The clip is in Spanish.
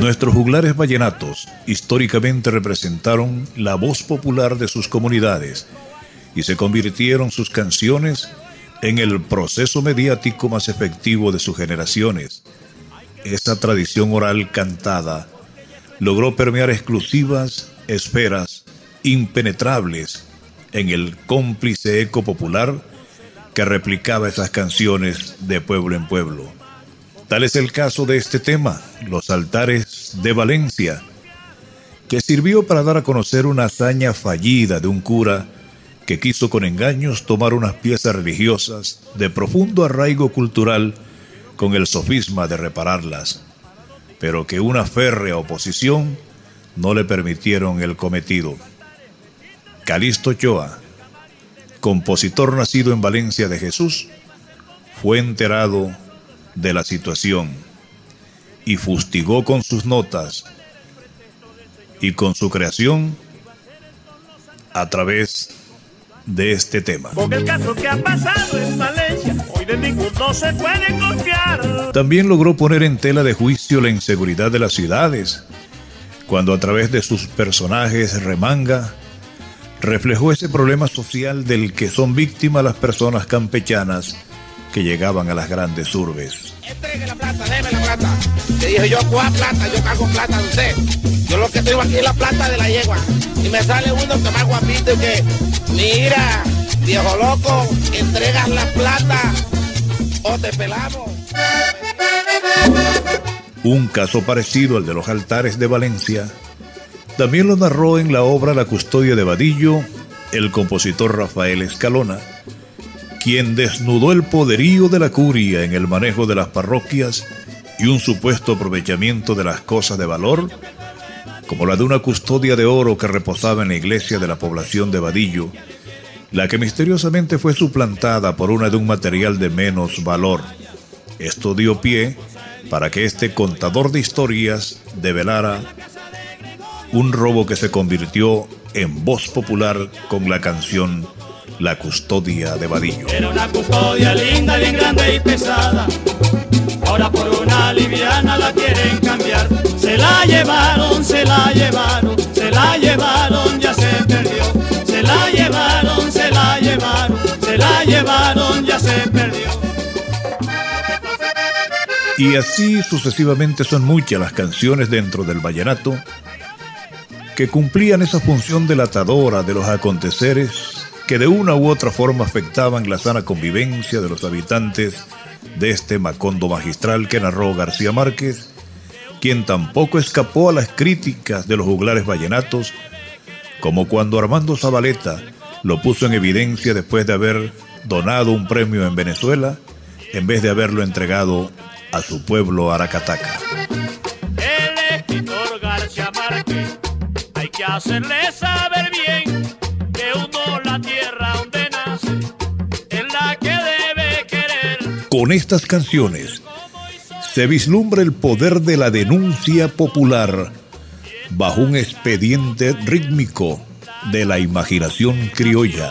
Nuestros juglares vallenatos históricamente representaron la voz popular de sus comunidades y se convirtieron sus canciones en el proceso mediático más efectivo de sus generaciones. Esa tradición oral cantada logró permear exclusivas esferas impenetrables en el cómplice eco popular que replicaba esas canciones de pueblo en pueblo. Tal es el caso de este tema, Los altares de Valencia, que sirvió para dar a conocer una hazaña fallida de un cura que quiso con engaños tomar unas piezas religiosas de profundo arraigo cultural con el sofisma de repararlas, pero que una férrea oposición no le permitieron el cometido. Calisto Ochoa, compositor nacido en Valencia de Jesús, fue enterado de la situación y fustigó con sus notas y con su creación a través de este tema. También logró poner en tela de juicio la inseguridad de las ciudades, cuando a través de sus personajes remanga reflejó ese problema social del que son víctimas las personas campechanas que llegaban a las grandes urbes. Entregue la plata, déme la plata. Le dije yo, ¿cuál plata? Yo cargo plata de usted. Yo lo que tengo aquí es la plata de la yegua. Y me sale uno que más guapito y que, mira, viejo loco, entregas la plata o te pelamos. Un caso parecido al de los altares de Valencia también lo narró en la obra La custodia de Vadillo el compositor Rafael Escalona, quien desnudó el poderío de la curia en el manejo de las parroquias y un supuesto aprovechamiento de las cosas de valor, como la de una custodia de oro que reposaba en la iglesia de la población de Vadillo, la que misteriosamente fue suplantada por una de un material de menos valor. Esto dio pie para que este contador de historias develara un robo que se convirtió en voz popular con la canción La Custodia de Vadillo. Era una custodia linda, bien grande y pesada. Ahora por una liviana la quieren cambiar. Se la llevaron, se la llevaron, se la llevaron, ya se perdió. Se la llevaron, se la llevaron, se la llevaron, ya se perdió. Y así sucesivamente son muchas las canciones dentro del vallenato que cumplían esa función delatadora de los aconteceres que de una u otra forma afectaban la sana convivencia de los habitantes de este Macondo magistral que narró García Márquez, quien tampoco escapó a las críticas de los juglares vallenatos, como cuando Armando Zabaleta lo puso en evidencia después de haber donado un premio en Venezuela en vez de haberlo entregado a su pueblo Aracataca. hacerle saber Con estas canciones se vislumbra el poder de la denuncia popular bajo un expediente rítmico de la imaginación criolla.